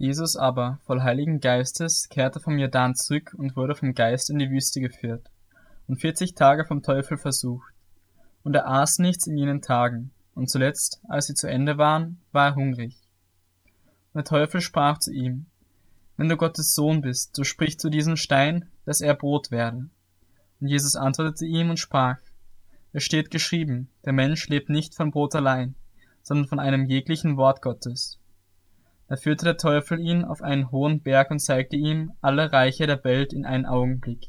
Jesus aber, voll Heiligen Geistes, kehrte vom Jordan zurück und wurde vom Geist in die Wüste geführt und vierzig Tage vom Teufel versucht. Und er aß nichts in jenen Tagen, und zuletzt, als sie zu Ende waren, war er hungrig. Und der Teufel sprach zu ihm, Wenn du Gottes Sohn bist, so sprich zu diesem Stein, dass er Brot werde. Und Jesus antwortete ihm und sprach, Es steht geschrieben, der Mensch lebt nicht von Brot allein, sondern von einem jeglichen Wort Gottes. Da führte der Teufel ihn auf einen hohen Berg und zeigte ihm alle Reiche der Welt in einen Augenblick.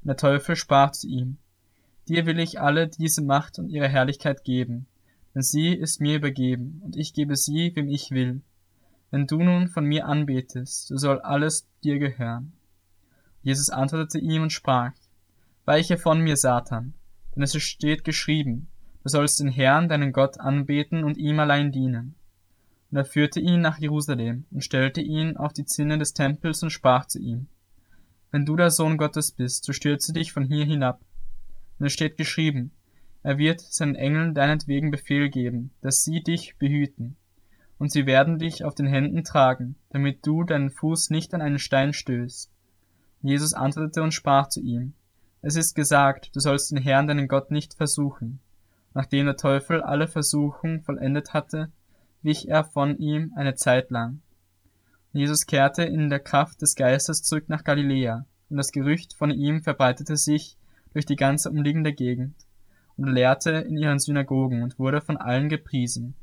Und der Teufel sprach zu ihm, Dir will ich alle diese Macht und ihre Herrlichkeit geben, denn sie ist mir übergeben, und ich gebe sie, wem ich will. Wenn du nun von mir anbetest, so soll alles dir gehören. Jesus antwortete ihm und sprach, Weiche von mir, Satan, denn es steht geschrieben, du sollst den Herrn, deinen Gott, anbeten und ihm allein dienen. Und er führte ihn nach Jerusalem und stellte ihn auf die Zinne des Tempels und sprach zu ihm, Wenn du der Sohn Gottes bist, so stürze dich von hier hinab. Und es steht geschrieben, er wird seinen Engeln deinetwegen Befehl geben, dass sie dich behüten. Und sie werden dich auf den Händen tragen, damit du deinen Fuß nicht an einen Stein stößt. Jesus antwortete und sprach zu ihm, Es ist gesagt, du sollst den Herrn deinen Gott nicht versuchen. Nachdem der Teufel alle Versuchung vollendet hatte, wich er von ihm eine Zeit lang. Jesus kehrte in der Kraft des Geistes zurück nach Galiläa, und das Gerücht von ihm verbreitete sich durch die ganze umliegende Gegend, und lehrte in ihren Synagogen und wurde von allen gepriesen.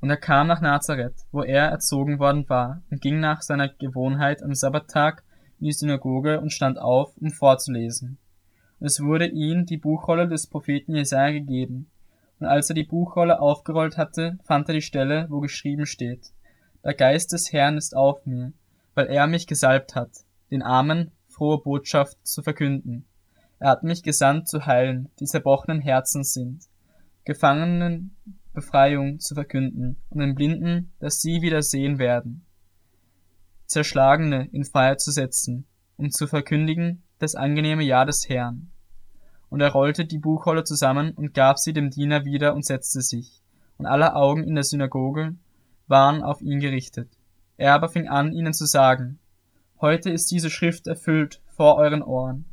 Und er kam nach Nazareth, wo er erzogen worden war, und ging nach seiner Gewohnheit am Sabbattag in die Synagoge und stand auf, um vorzulesen. Und es wurde ihm die Buchrolle des Propheten Jesaja gegeben. Und als er die Buchrolle aufgerollt hatte, fand er die Stelle, wo geschrieben steht, Der Geist des Herrn ist auf mir, weil er mich gesalbt hat, den Armen frohe Botschaft zu verkünden. Er hat mich gesandt zu heilen, die zerbrochenen Herzen sind, Gefangenen Befreiung zu verkünden und den Blinden, dass sie wieder sehen werden, Zerschlagene in Freiheit zu setzen, um zu verkündigen das angenehme Jahr des Herrn und er rollte die Buchrolle zusammen und gab sie dem Diener wieder und setzte sich. Und alle Augen in der Synagoge waren auf ihn gerichtet. Er aber fing an, ihnen zu sagen, Heute ist diese Schrift erfüllt vor euren Ohren.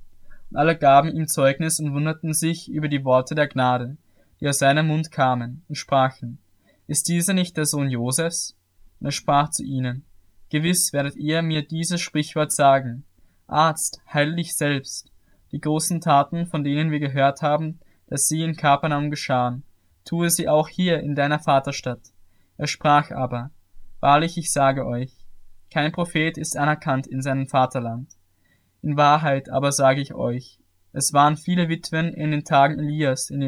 Und alle gaben ihm Zeugnis und wunderten sich über die Worte der Gnade, die aus seinem Mund kamen, und sprachen, Ist dieser nicht der Sohn Josefs? Und er sprach zu ihnen, Gewiss werdet ihr mir dieses Sprichwort sagen, Arzt, heil dich selbst, die großen Taten, von denen wir gehört haben, dass sie in Kapernaum geschahen, tue sie auch hier in deiner Vaterstadt. Er sprach aber, Wahrlich, ich sage euch, kein Prophet ist anerkannt in seinem Vaterland. In Wahrheit aber sage ich euch, es waren viele Witwen in den Tagen Elias in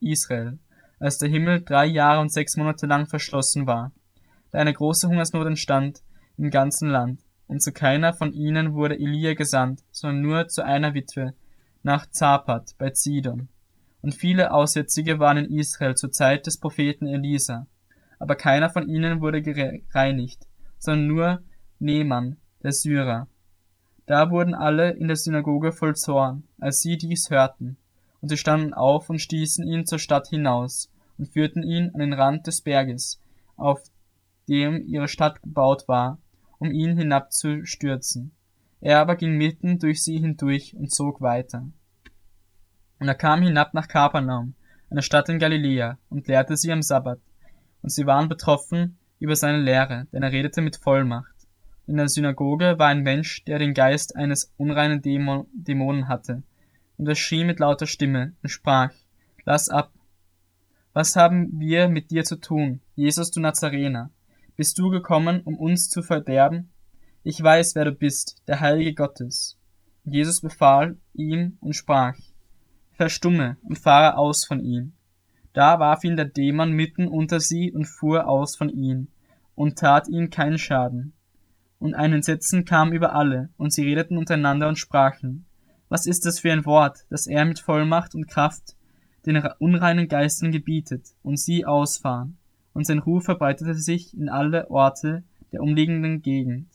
Israel, als der Himmel drei Jahre und sechs Monate lang verschlossen war, da eine große Hungersnot entstand im ganzen Land, und zu keiner von ihnen wurde Elia gesandt, sondern nur zu einer Witwe, nach Zapat bei Zidon. Und viele Aussätzige waren in Israel zur Zeit des Propheten Elisa, aber keiner von ihnen wurde gereinigt, sondern nur Nehmann, der Syrer. Da wurden alle in der Synagoge voll Zorn, als sie dies hörten, und sie standen auf und stießen ihn zur Stadt hinaus und führten ihn an den Rand des Berges, auf dem ihre Stadt gebaut war, um ihn hinabzustürzen. Er aber ging mitten durch sie hindurch und zog weiter. Und er kam hinab nach Kapernaum, einer Stadt in Galiläa, und lehrte sie am Sabbat. Und sie waren betroffen über seine Lehre, denn er redete mit Vollmacht. In der Synagoge war ein Mensch, der den Geist eines unreinen Dämon Dämonen hatte. Und er schrie mit lauter Stimme und sprach, Lass ab. Was haben wir mit dir zu tun, Jesus du Nazarener? Bist du gekommen, um uns zu verderben? Ich weiß, wer du bist, der Heilige Gottes. Jesus befahl ihm und sprach, Verstumme und fahre aus von ihm. Da warf ihn der Dämon mitten unter sie und fuhr aus von ihm und tat ihm keinen Schaden. Und ein Entsetzen kam über alle, und sie redeten untereinander und sprachen, was ist das für ein Wort, das er mit Vollmacht und Kraft den unreinen Geistern gebietet und sie ausfahren und sein Ruf verbreitete sich in alle Orte der umliegenden Gegend.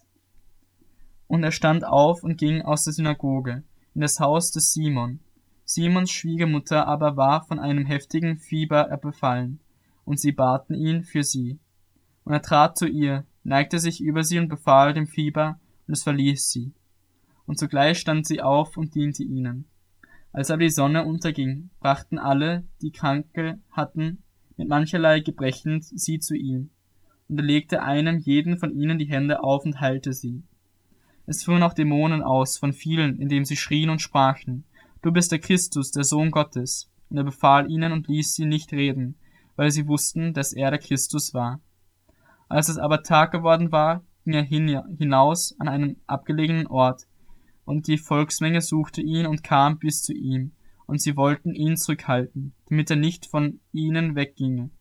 Und er stand auf und ging aus der Synagoge in das Haus des Simon. Simons Schwiegermutter aber war von einem heftigen Fieber befallen, und sie baten ihn für sie. Und er trat zu ihr, neigte sich über sie und befahl dem Fieber, und es verließ sie. Und sogleich stand sie auf und diente ihnen. Als aber die Sonne unterging, brachten alle, die Kranke hatten, mit mancherlei Gebrechen sie zu ihm. Und er legte einem jeden von ihnen die Hände auf und heilte sie. Es fuhren auch Dämonen aus von vielen, indem sie schrien und sprachen, Du bist der Christus, der Sohn Gottes. Und er befahl ihnen und ließ sie nicht reden, weil sie wussten, dass er der Christus war. Als es aber Tag geworden war, ging er hin, hinaus an einen abgelegenen Ort, und die Volksmenge suchte ihn und kam bis zu ihm, und sie wollten ihn zurückhalten, damit er nicht von ihnen wegginge.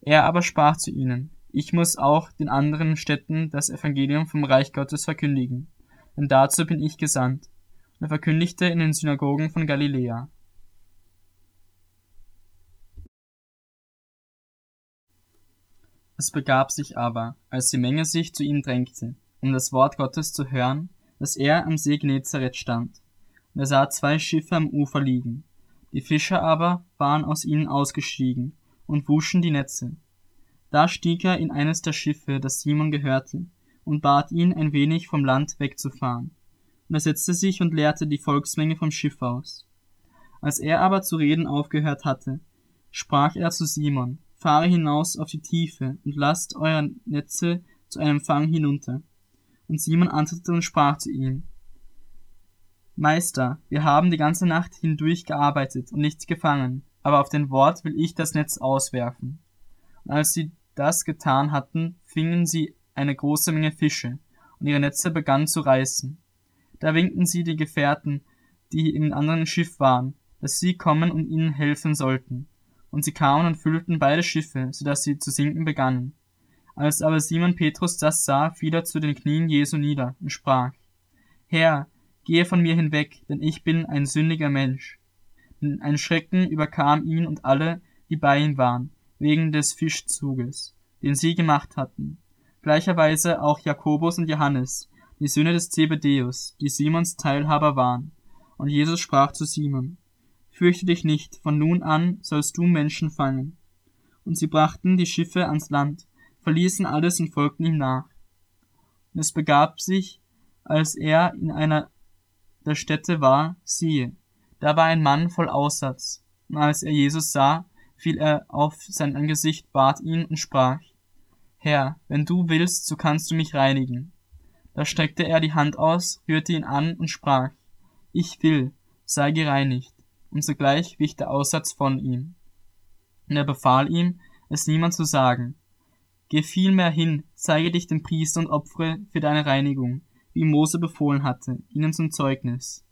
Er aber sprach zu ihnen, ich muss auch den anderen Städten das Evangelium vom Reich Gottes verkündigen, denn dazu bin ich gesandt. Und er verkündigte in den Synagogen von Galiläa. Es begab sich aber, als die Menge sich zu ihm drängte, um das Wort Gottes zu hören, dass er am See Genezareth stand. Und er sah zwei Schiffe am Ufer liegen. Die Fischer aber waren aus ihnen ausgestiegen und wuschen die Netze. Da stieg er in eines der Schiffe, das Simon gehörte, und bat ihn, ein wenig vom Land wegzufahren. Und er setzte sich und leerte die Volksmenge vom Schiff aus. Als er aber zu reden aufgehört hatte, sprach er zu Simon, fahre hinaus auf die Tiefe und lasst euer Netze zu einem Fang hinunter. Und Simon antwortete und sprach zu ihm, Meister, wir haben die ganze Nacht hindurch gearbeitet und nichts gefangen, aber auf dein Wort will ich das Netz auswerfen. Und als sie das getan hatten, fingen sie eine große Menge Fische, und ihre Netze begannen zu reißen. Da winkten sie die Gefährten, die im anderen Schiff waren, dass sie kommen und ihnen helfen sollten. Und sie kamen und füllten beide Schiffe, so dass sie zu sinken begannen. Als aber Simon Petrus das sah, fiel er zu den Knien Jesu nieder und sprach, Herr, gehe von mir hinweg, denn ich bin ein sündiger Mensch. Ein Schrecken überkam ihn und alle, die bei ihm waren, wegen des Fischzuges, den sie gemacht hatten. Gleicherweise auch Jakobus und Johannes, die Söhne des Zebedeus, die Simons Teilhaber waren. Und Jesus sprach zu Simon, Fürchte dich nicht, von nun an sollst du Menschen fangen. Und sie brachten die Schiffe ans Land, verließen alles und folgten ihm nach. Und es begab sich, als er in einer der Städte war, siehe, da war ein Mann voll Aussatz. Und als er Jesus sah, fiel er auf sein Angesicht, bat ihn und sprach, Herr, wenn du willst, so kannst du mich reinigen. Da streckte er die Hand aus, rührte ihn an und sprach, Ich will, sei gereinigt. Und sogleich wich der Aussatz von ihm. Und er befahl ihm, es niemand zu sagen, Geh vielmehr hin, zeige dich dem Priester und opfere für deine Reinigung, wie Mose befohlen hatte, ihnen zum Zeugnis.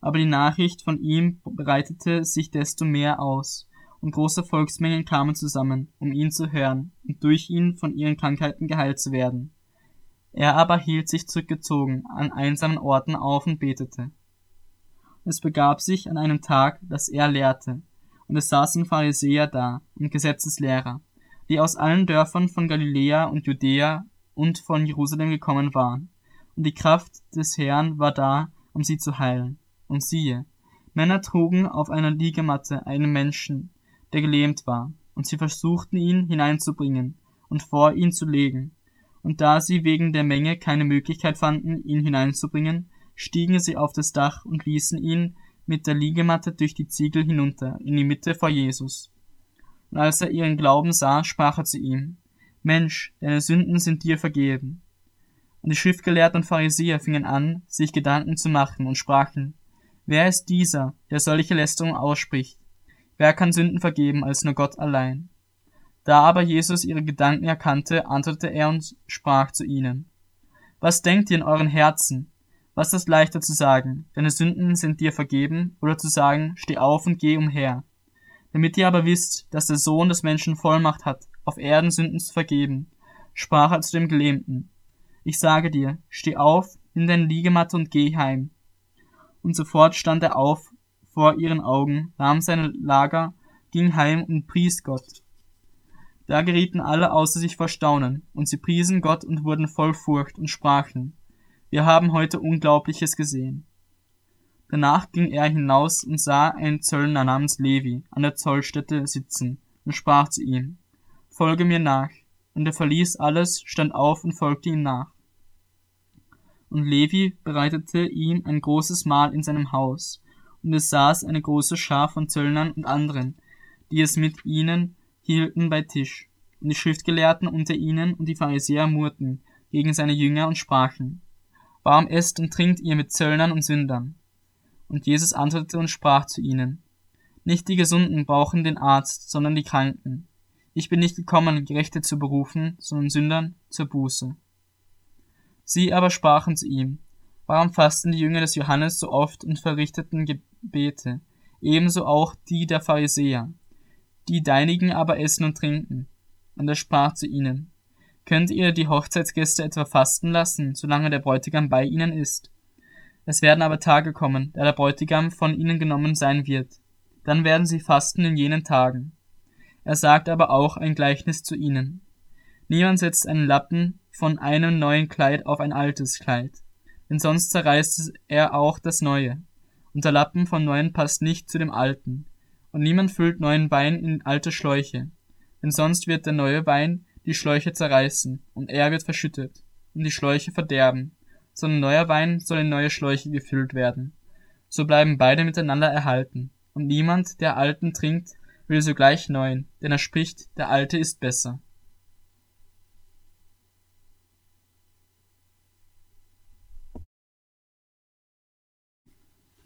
Aber die Nachricht von ihm breitete sich desto mehr aus, und große Volksmengen kamen zusammen, um ihn zu hören und durch ihn von ihren Krankheiten geheilt zu werden. Er aber hielt sich zurückgezogen an einsamen Orten auf und betete. Es begab sich an einem Tag, dass er lehrte, und es saßen Pharisäer da und Gesetzeslehrer, die aus allen Dörfern von Galiläa und Judäa und von Jerusalem gekommen waren. Und die Kraft des Herrn war da, um sie zu heilen. Und siehe, Männer trugen auf einer Liegematte einen Menschen, der gelähmt war, und sie versuchten ihn hineinzubringen und vor ihn zu legen. Und da sie wegen der Menge keine Möglichkeit fanden, ihn hineinzubringen, stiegen sie auf das Dach und ließen ihn mit der Liegematte durch die Ziegel hinunter in die Mitte vor Jesus. Und als er ihren Glauben sah, sprach er zu ihm, Mensch, deine Sünden sind dir vergeben. Und die Schriftgelehrten und Pharisäer fingen an, sich Gedanken zu machen und sprachen, Wer ist dieser, der solche Lästerung ausspricht? Wer kann Sünden vergeben als nur Gott allein? Da aber Jesus ihre Gedanken erkannte, antwortete er und sprach zu ihnen, Was denkt ihr in euren Herzen? Was ist leichter zu sagen, deine Sünden sind dir vergeben, oder zu sagen, steh auf und geh umher? Damit ihr aber wisst, dass der Sohn des Menschen Vollmacht hat, auf Erden Sünden zu vergeben, sprach er zu dem Gelähmten. Ich sage dir, steh auf, nimm deine Liegematte und geh heim. Und sofort stand er auf vor ihren Augen, nahm seine Lager, ging heim und pries Gott. Da gerieten alle außer sich vor Staunen, und sie priesen Gott und wurden voll Furcht und sprachen, wir haben heute Unglaubliches gesehen. Danach ging er hinaus und sah einen Zöllner namens Levi an der Zollstätte sitzen und sprach zu ihm, Folge mir nach. Und er verließ alles, stand auf und folgte ihm nach. Und Levi bereitete ihm ein großes Mahl in seinem Haus, und es saß eine große Schar von Zöllnern und anderen, die es mit ihnen hielten bei Tisch. Und die Schriftgelehrten unter ihnen und die Pharisäer murrten gegen seine Jünger und sprachen, Warum esst und trinkt ihr mit Zöllnern und Sündern? Und Jesus antwortete und sprach zu ihnen, Nicht die Gesunden brauchen den Arzt, sondern die Kranken. Ich bin nicht gekommen, Gerechte zu berufen, sondern Sündern zur Buße. Sie aber sprachen zu ihm, Warum fasten die Jünger des Johannes so oft und verrichteten Gebete, ebenso auch die der Pharisäer? Die deinigen aber essen und trinken. Und er sprach zu ihnen, Könnt ihr die Hochzeitsgäste etwa fasten lassen, solange der Bräutigam bei ihnen ist? Es werden aber Tage kommen, da der Bräutigam von ihnen genommen sein wird. Dann werden sie fasten in jenen Tagen. Er sagt aber auch ein Gleichnis zu ihnen. Niemand setzt einen Lappen von einem neuen Kleid auf ein altes Kleid, denn sonst zerreißt er auch das neue. Und der Lappen von neuen passt nicht zu dem alten. Und niemand füllt neuen Wein in alte Schläuche, denn sonst wird der neue Wein die Schläuche zerreißen, und er wird verschüttet, und die Schläuche verderben, sondern neuer Wein soll in neue Schläuche gefüllt werden. So bleiben beide miteinander erhalten, und niemand, der alten trinkt, will sogleich neuen, denn er spricht, der alte ist besser.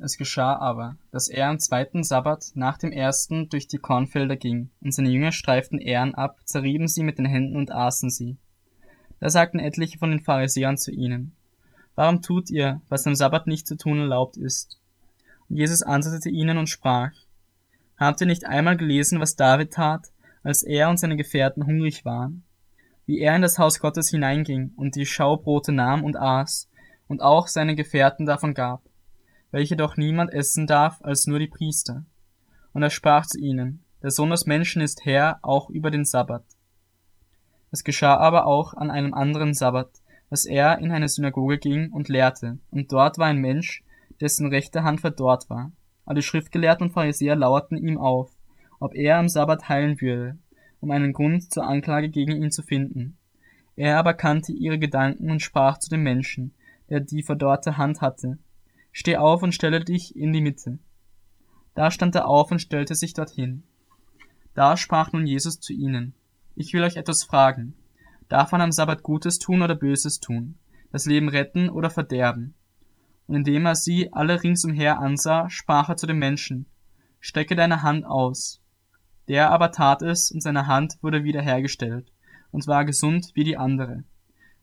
Es geschah aber, dass er am zweiten Sabbat nach dem ersten durch die Kornfelder ging, und seine Jünger streiften Ähren ab, zerrieben sie mit den Händen und aßen sie. Da sagten etliche von den Pharisäern zu ihnen, Warum tut ihr, was am Sabbat nicht zu tun erlaubt ist? Und Jesus antwortete ihnen und sprach, Habt ihr nicht einmal gelesen, was David tat, als er und seine Gefährten hungrig waren? Wie er in das Haus Gottes hineinging und die Schaubrote nahm und aß, und auch seine Gefährten davon gab welche doch niemand essen darf als nur die Priester. Und er sprach zu ihnen, der Sohn des Menschen ist Herr auch über den Sabbat. Es geschah aber auch an einem anderen Sabbat, dass er in eine Synagoge ging und lehrte, und dort war ein Mensch, dessen rechte Hand verdorrt war. Alle Schriftgelehrten und Pharisäer lauerten ihm auf, ob er am Sabbat heilen würde, um einen Grund zur Anklage gegen ihn zu finden. Er aber kannte ihre Gedanken und sprach zu dem Menschen, der die verdorrte Hand hatte, Steh auf und stelle dich in die Mitte. Da stand er auf und stellte sich dorthin. Da sprach nun Jesus zu ihnen, Ich will euch etwas fragen. Darf man am Sabbat Gutes tun oder Böses tun? Das Leben retten oder verderben? Und indem er sie alle ringsumher ansah, sprach er zu dem Menschen, Stecke deine Hand aus. Der aber tat es, und seine Hand wurde wiederhergestellt, und war gesund wie die andere.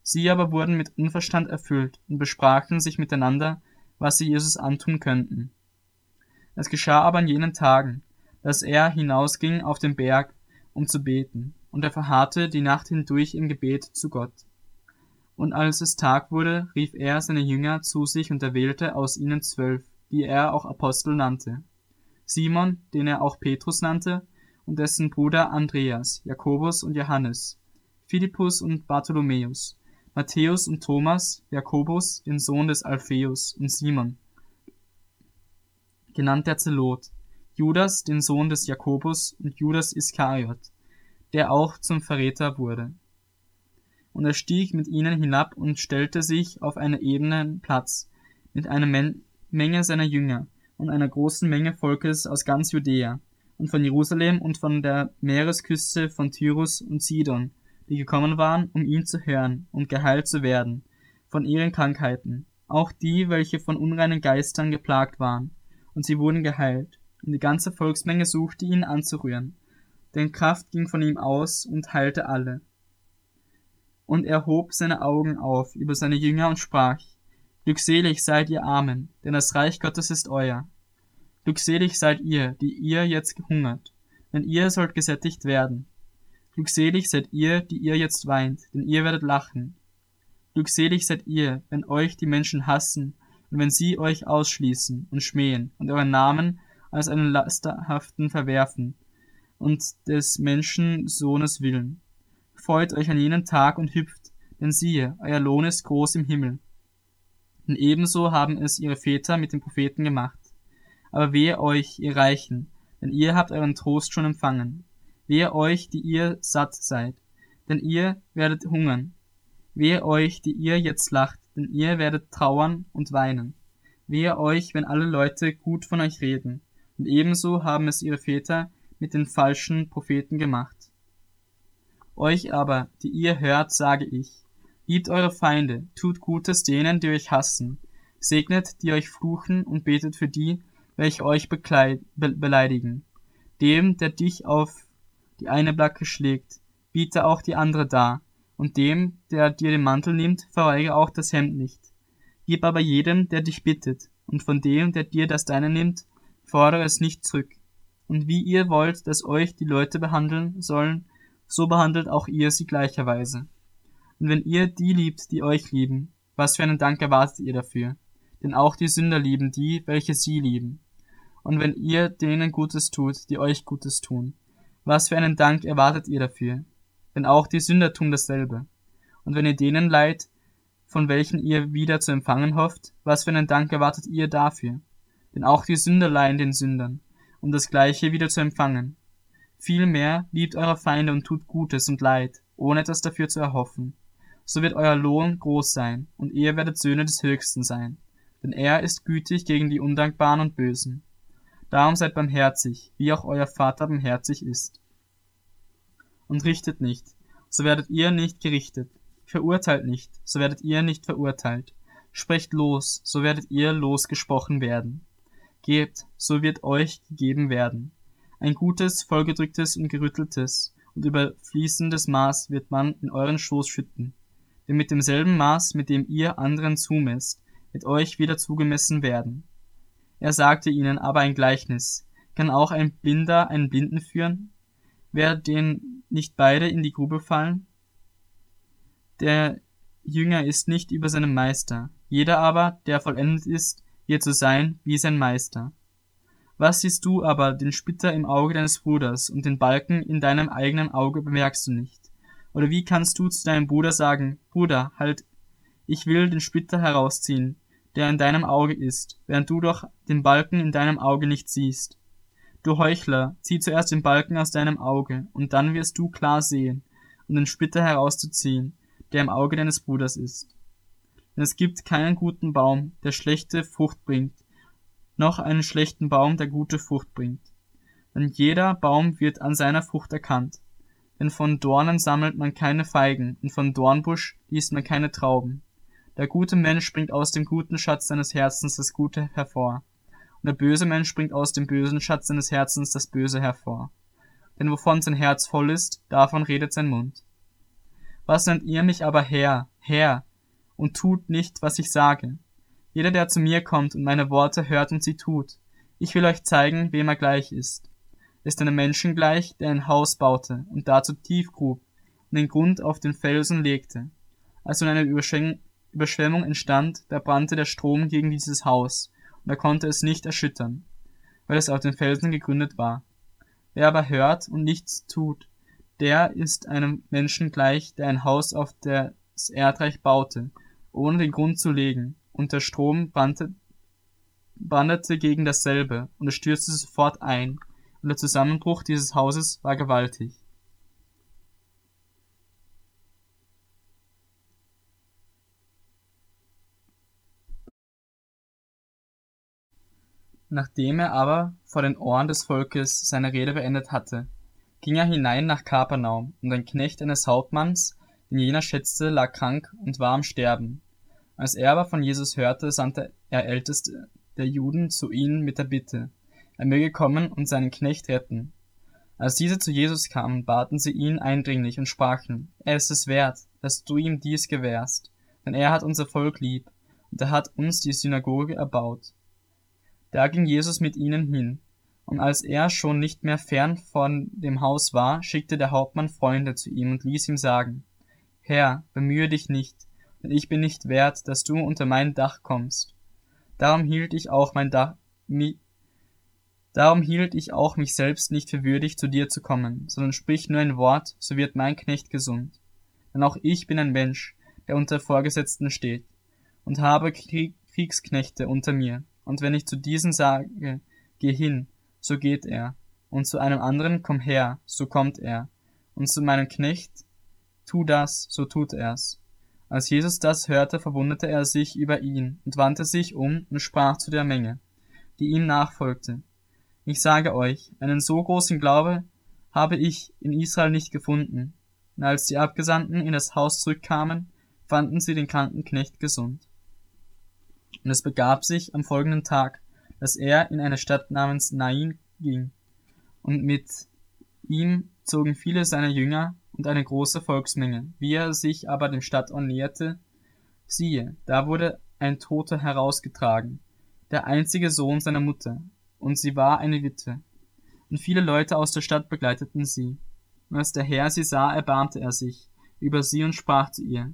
Sie aber wurden mit Unverstand erfüllt und besprachen sich miteinander, was sie Jesus antun könnten. Es geschah aber in jenen Tagen, dass er hinausging auf den Berg, um zu beten, und er verharrte die Nacht hindurch im Gebet zu Gott. Und als es Tag wurde, rief er seine Jünger zu sich und erwählte aus ihnen zwölf, die er auch Apostel nannte. Simon, den er auch Petrus nannte, und dessen Bruder Andreas, Jakobus und Johannes, Philippus und Bartholomäus, Matthäus und Thomas, Jakobus, den Sohn des Alpheus, und Simon, genannt der Zelot, Judas, den Sohn des Jakobus, und Judas Iskariot, der auch zum Verräter wurde. Und er stieg mit ihnen hinab und stellte sich auf einen ebenen Platz mit einer Men Menge seiner Jünger und einer großen Menge Volkes aus ganz Judäa und von Jerusalem und von der Meeresküste von Tyrus und Sidon die gekommen waren, um ihn zu hören und geheilt zu werden von ihren Krankheiten, auch die, welche von unreinen Geistern geplagt waren, und sie wurden geheilt, und die ganze Volksmenge suchte ihn anzurühren, denn Kraft ging von ihm aus und heilte alle. Und er hob seine Augen auf über seine Jünger und sprach, Glückselig seid ihr Armen, denn das Reich Gottes ist euer. Glückselig seid ihr, die ihr jetzt gehungert, denn ihr sollt gesättigt werden. Glückselig seid ihr, die ihr jetzt weint, denn ihr werdet lachen. Glückselig seid ihr, wenn euch die Menschen hassen und wenn sie euch ausschließen und schmähen und euren Namen als einen lasterhaften verwerfen und des Menschen Sohnes willen. Freut euch an jenen Tag und hüpft, denn siehe, euer Lohn ist groß im Himmel. Denn ebenso haben es ihre Väter mit den Propheten gemacht. Aber wehe euch, ihr Reichen, denn ihr habt euren Trost schon empfangen. Wehe euch, die ihr satt seid, denn ihr werdet hungern. Wehe euch, die ihr jetzt lacht, denn ihr werdet trauern und weinen. Wehe euch, wenn alle Leute gut von euch reden, und ebenso haben es ihre Väter mit den falschen Propheten gemacht. Euch aber, die ihr hört, sage ich, liebt eure Feinde, tut Gutes denen, die euch hassen, segnet, die euch fluchen und betet für die, welche euch be beleidigen. Dem, der dich auf die eine Backe schlägt, biete auch die andere dar, und dem, der dir den Mantel nimmt, verweigere auch das Hemd nicht. Gib aber jedem, der dich bittet, und von dem, der dir das deine nimmt, fordere es nicht zurück. Und wie ihr wollt, dass euch die Leute behandeln sollen, so behandelt auch ihr sie gleicherweise. Und wenn ihr die liebt, die euch lieben, was für einen Dank erwartet ihr dafür? Denn auch die Sünder lieben die, welche sie lieben. Und wenn ihr denen Gutes tut, die euch Gutes tun, was für einen Dank erwartet ihr dafür? Denn auch die Sünder tun dasselbe. Und wenn ihr denen leid, von welchen ihr wieder zu empfangen hofft, was für einen Dank erwartet ihr dafür? Denn auch die Sünder leihen den Sündern, um das Gleiche wieder zu empfangen. Vielmehr liebt eure Feinde und tut Gutes und Leid, ohne etwas dafür zu erhoffen. So wird euer Lohn groß sein, und ihr werdet Söhne des Höchsten sein. Denn er ist gütig gegen die Undankbaren und Bösen. Darum seid barmherzig, wie auch euer Vater barmherzig ist. Und richtet nicht, so werdet ihr nicht gerichtet. Verurteilt nicht, so werdet ihr nicht verurteilt. Sprecht los, so werdet ihr losgesprochen werden. Gebt, so wird euch gegeben werden. Ein gutes, vollgedrücktes und gerütteltes und überfließendes Maß wird man in euren Schoß schütten. Denn mit demselben Maß, mit dem ihr anderen zumesst, wird euch wieder zugemessen werden. Er sagte ihnen aber ein Gleichnis. Kann auch ein Blinder einen Blinden führen? Wer den nicht beide in die Grube fallen? Der Jünger ist nicht über seinem Meister. Jeder aber, der vollendet ist, wird so sein wie sein Meister. Was siehst du aber den Splitter im Auge deines Bruders und den Balken in deinem eigenen Auge bemerkst du nicht? Oder wie kannst du zu deinem Bruder sagen, Bruder, halt, ich will den Splitter herausziehen, der in deinem Auge ist, während du doch den Balken in deinem Auge nicht siehst? Du Heuchler, zieh zuerst den Balken aus deinem Auge, und dann wirst du klar sehen, um den Splitter herauszuziehen, der im Auge deines Bruders ist. Denn es gibt keinen guten Baum, der schlechte Frucht bringt, noch einen schlechten Baum, der gute Frucht bringt. Denn jeder Baum wird an seiner Frucht erkannt. Denn von Dornen sammelt man keine Feigen, und von Dornbusch liest man keine Trauben. Der gute Mensch bringt aus dem guten Schatz seines Herzens das Gute hervor, und der böse Mensch bringt aus dem bösen Schatz seines Herzens das Böse hervor. Denn wovon sein Herz voll ist, davon redet sein Mund. Was nennt ihr mich aber Herr, Herr, und tut nicht, was ich sage? Jeder, der zu mir kommt und meine Worte hört und sie tut, ich will euch zeigen, wem er gleich ist. Ist einem Menschen gleich, der ein Haus baute und dazu tief grub und den Grund auf den Felsen legte. Als nun eine Überschwemmung entstand, da brannte der Strom gegen dieses Haus und er konnte es nicht erschüttern, weil es auf den Felsen gegründet war. Wer aber hört und nichts tut, der ist einem Menschen gleich, der ein Haus auf das Erdreich baute, ohne den Grund zu legen, und der Strom brannte, brandete gegen dasselbe, und es stürzte sofort ein, und der Zusammenbruch dieses Hauses war gewaltig. Nachdem er aber vor den Ohren des Volkes seine Rede beendet hatte, ging er hinein nach Kapernaum, und ein Knecht eines Hauptmanns, den jener schätzte, lag krank und war am Sterben. Als er aber von Jesus hörte, sandte er Älteste der Juden zu ihnen mit der Bitte, er möge kommen und seinen Knecht retten. Als diese zu Jesus kamen, baten sie ihn eindringlich und sprachen, er ist es wert, dass du ihm dies gewährst, denn er hat unser Volk lieb, und er hat uns die Synagoge erbaut. Da ging Jesus mit ihnen hin, und als er schon nicht mehr fern von dem Haus war, schickte der Hauptmann Freunde zu ihm und ließ ihm sagen, Herr, bemühe dich nicht, denn ich bin nicht wert, dass du unter mein Dach kommst. Darum hielt ich auch mein Dach, mi, darum hielt ich auch mich selbst nicht für würdig, zu dir zu kommen, sondern sprich nur ein Wort, so wird mein Knecht gesund. Denn auch ich bin ein Mensch, der unter Vorgesetzten steht, und habe Krieg, Kriegsknechte unter mir, und wenn ich zu diesen sage, geh hin, so geht er, und zu einem anderen komm her, so kommt er, und zu meinem Knecht, tu das, so tut er's. Als Jesus das hörte, verwunderte er sich über ihn und wandte sich um und sprach zu der Menge, die ihm nachfolgte. Ich sage euch, einen so großen Glaube habe ich in Israel nicht gefunden. Und als die Abgesandten in das Haus zurückkamen, fanden sie den kranken Knecht gesund. Und es begab sich am folgenden Tag, dass er in eine Stadt namens Nain ging. Und mit ihm zogen viele seiner Jünger und eine große Volksmenge. Wie er sich aber dem Stadtort näherte, siehe, da wurde ein Toter herausgetragen, der einzige Sohn seiner Mutter, und sie war eine Witwe. Und viele Leute aus der Stadt begleiteten sie. Und als der Herr sie sah, erbarmte er sich über sie und sprach zu ihr,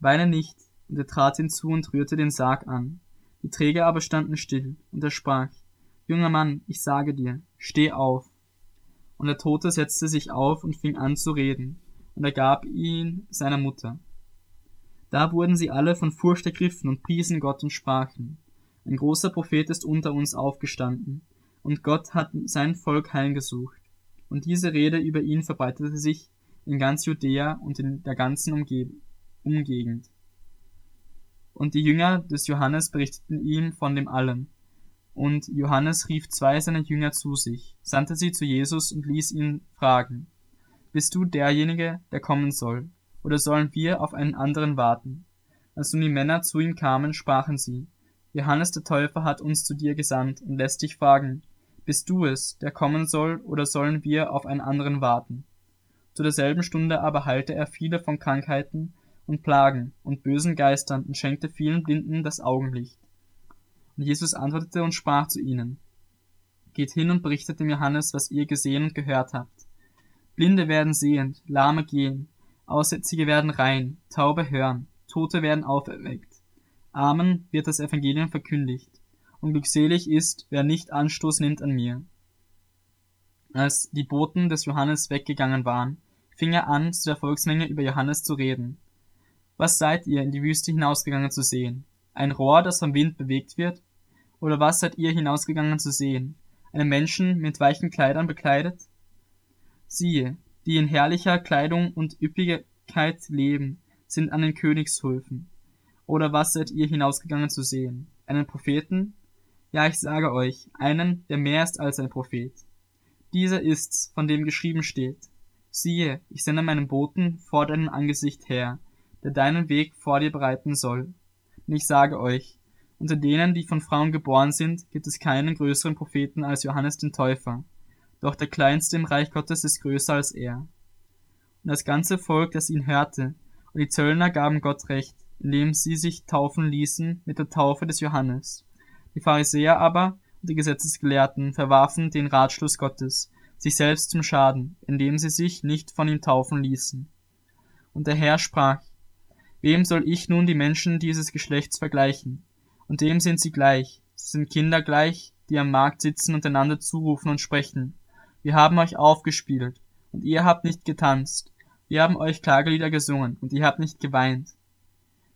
Weine nicht, und er trat hinzu und rührte den Sarg an. Die Träger aber standen still, und er sprach, Junger Mann, ich sage dir, steh auf. Und der Tote setzte sich auf und fing an zu reden, und er gab ihn seiner Mutter. Da wurden sie alle von Furcht ergriffen und priesen Gott und sprachen, ein großer Prophet ist unter uns aufgestanden, und Gott hat sein Volk heimgesucht. Und diese Rede über ihn verbreitete sich in ganz Judäa und in der ganzen Umge Umgegend. Und die Jünger des Johannes berichteten ihm von dem allen. Und Johannes rief zwei seiner Jünger zu sich, sandte sie zu Jesus und ließ ihn fragen, Bist du derjenige, der kommen soll, oder sollen wir auf einen anderen warten? Als nun die Männer zu ihm kamen, sprachen sie, Johannes der Täufer hat uns zu dir gesandt und lässt dich fragen, Bist du es, der kommen soll, oder sollen wir auf einen anderen warten? Zu derselben Stunde aber heilte er viele von Krankheiten und Plagen und bösen Geistern und schenkte vielen Blinden das Augenlicht. Und Jesus antwortete und sprach zu ihnen, Geht hin und berichtet dem Johannes, was ihr gesehen und gehört habt. Blinde werden sehend, Lahme gehen, Aussätzige werden rein, Taube hören, Tote werden auferweckt. Armen wird das Evangelium verkündigt, und glückselig ist, wer nicht Anstoß nimmt an mir. Als die Boten des Johannes weggegangen waren, fing er an, zu der Volksmenge über Johannes zu reden. Was seid ihr in die Wüste hinausgegangen zu sehen? Ein Rohr, das vom Wind bewegt wird? Oder was seid ihr hinausgegangen zu sehen? Einen Menschen mit weichen Kleidern bekleidet? Siehe, die in herrlicher Kleidung und Üppigkeit leben, sind an den Königshöfen. Oder was seid ihr hinausgegangen zu sehen? Einen Propheten? Ja, ich sage euch, einen, der mehr ist als ein Prophet. Dieser ist's, von dem geschrieben steht. Siehe, ich sende meinen Boten vor deinem Angesicht her, der deinen Weg vor dir bereiten soll. Und ich sage euch, unter denen, die von Frauen geboren sind, gibt es keinen größeren Propheten als Johannes den Täufer. Doch der Kleinste im Reich Gottes ist größer als er. Und das ganze Volk, das ihn hörte, und die Zöllner gaben Gott recht, indem sie sich taufen ließen mit der Taufe des Johannes. Die Pharisäer aber und die Gesetzesgelehrten verwarfen den Ratschluss Gottes, sich selbst zum Schaden, indem sie sich nicht von ihm taufen ließen. Und der Herr sprach, Wem soll ich nun die Menschen dieses Geschlechts vergleichen? Und dem sind sie gleich. Sie sind Kinder gleich, die am Markt sitzen und einander zurufen und sprechen. Wir haben euch aufgespielt, und ihr habt nicht getanzt. Wir haben euch Klagelieder gesungen, und ihr habt nicht geweint.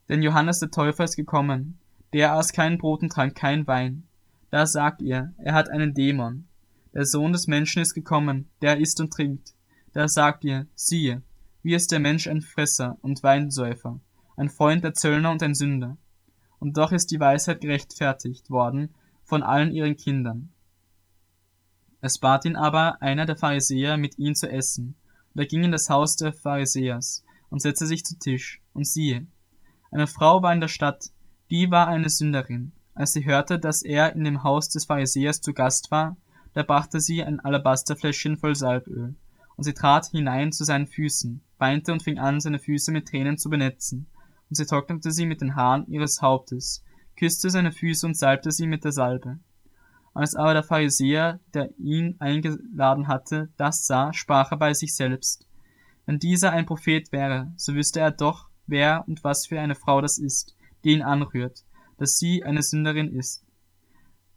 Denn Johannes der Täufer ist gekommen, der aß kein Brot und trank kein Wein. Da sagt ihr, er hat einen Dämon. Der Sohn des Menschen ist gekommen, der isst und trinkt. Da sagt ihr, siehe, wie ist der Mensch ein Fresser und Weinsäufer, ein Freund der Zöllner und ein Sünder. Und doch ist die Weisheit gerechtfertigt worden von allen ihren Kindern. Es bat ihn aber einer der Pharisäer, mit ihm zu essen. Und er ging in das Haus der Pharisäers und setzte sich zu Tisch. Und siehe, eine Frau war in der Stadt, die war eine Sünderin. Als sie hörte, dass er in dem Haus des Pharisäers zu Gast war, da brachte sie ein Alabasterfläschchen voll Salböl. Und sie trat hinein zu seinen Füßen, weinte und fing an, seine Füße mit Tränen zu benetzen und sie trocknete sie mit den Haaren ihres Hauptes, küsste seine Füße und salbte sie mit der Salbe. Als aber der Pharisäer, der ihn eingeladen hatte, das sah, sprach er bei sich selbst. Wenn dieser ein Prophet wäre, so wüsste er doch, wer und was für eine Frau das ist, die ihn anrührt, dass sie eine Sünderin ist.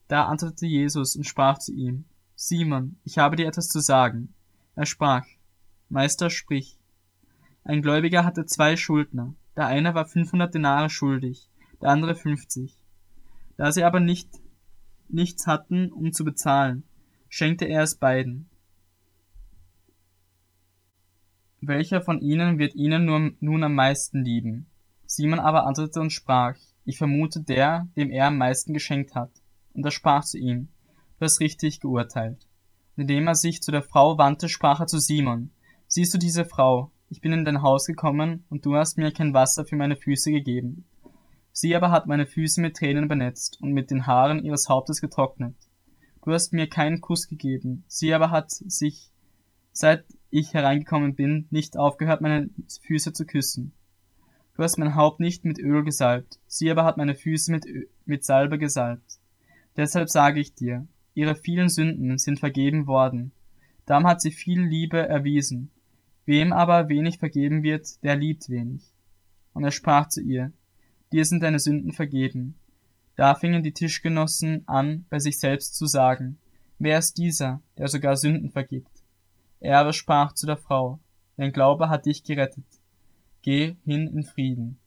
Da antwortete Jesus und sprach zu ihm, Simon, ich habe dir etwas zu sagen. Er sprach, Meister, sprich. Ein Gläubiger hatte zwei Schuldner. Der eine war 500 Denare schuldig, der andere 50. Da sie aber nicht, nichts hatten, um zu bezahlen, schenkte er es beiden. welcher von ihnen wird ihnen nur, nun am meisten lieben? Simon aber antwortete und sprach, ich vermute der, dem er am meisten geschenkt hat. Und er sprach zu ihm, du hast richtig geurteilt. Indem er sich zu der Frau wandte, sprach er zu Simon, siehst du diese Frau, ich bin in dein Haus gekommen, und du hast mir kein Wasser für meine Füße gegeben. Sie aber hat meine Füße mit Tränen benetzt und mit den Haaren ihres Hauptes getrocknet. Du hast mir keinen Kuss gegeben, sie aber hat sich, seit ich hereingekommen bin, nicht aufgehört, meine Füße zu küssen. Du hast mein Haupt nicht mit Öl gesalbt, sie aber hat meine Füße mit, mit Salbe gesalbt. Deshalb sage ich dir, ihre vielen Sünden sind vergeben worden. Darum hat sie viel Liebe erwiesen. Wem aber wenig vergeben wird, der liebt wenig. Und er sprach zu ihr, dir sind deine Sünden vergeben. Da fingen die Tischgenossen an, bei sich selbst zu sagen, wer ist dieser, der sogar Sünden vergibt? Er aber sprach zu der Frau, dein Glaube hat dich gerettet. Geh hin in Frieden.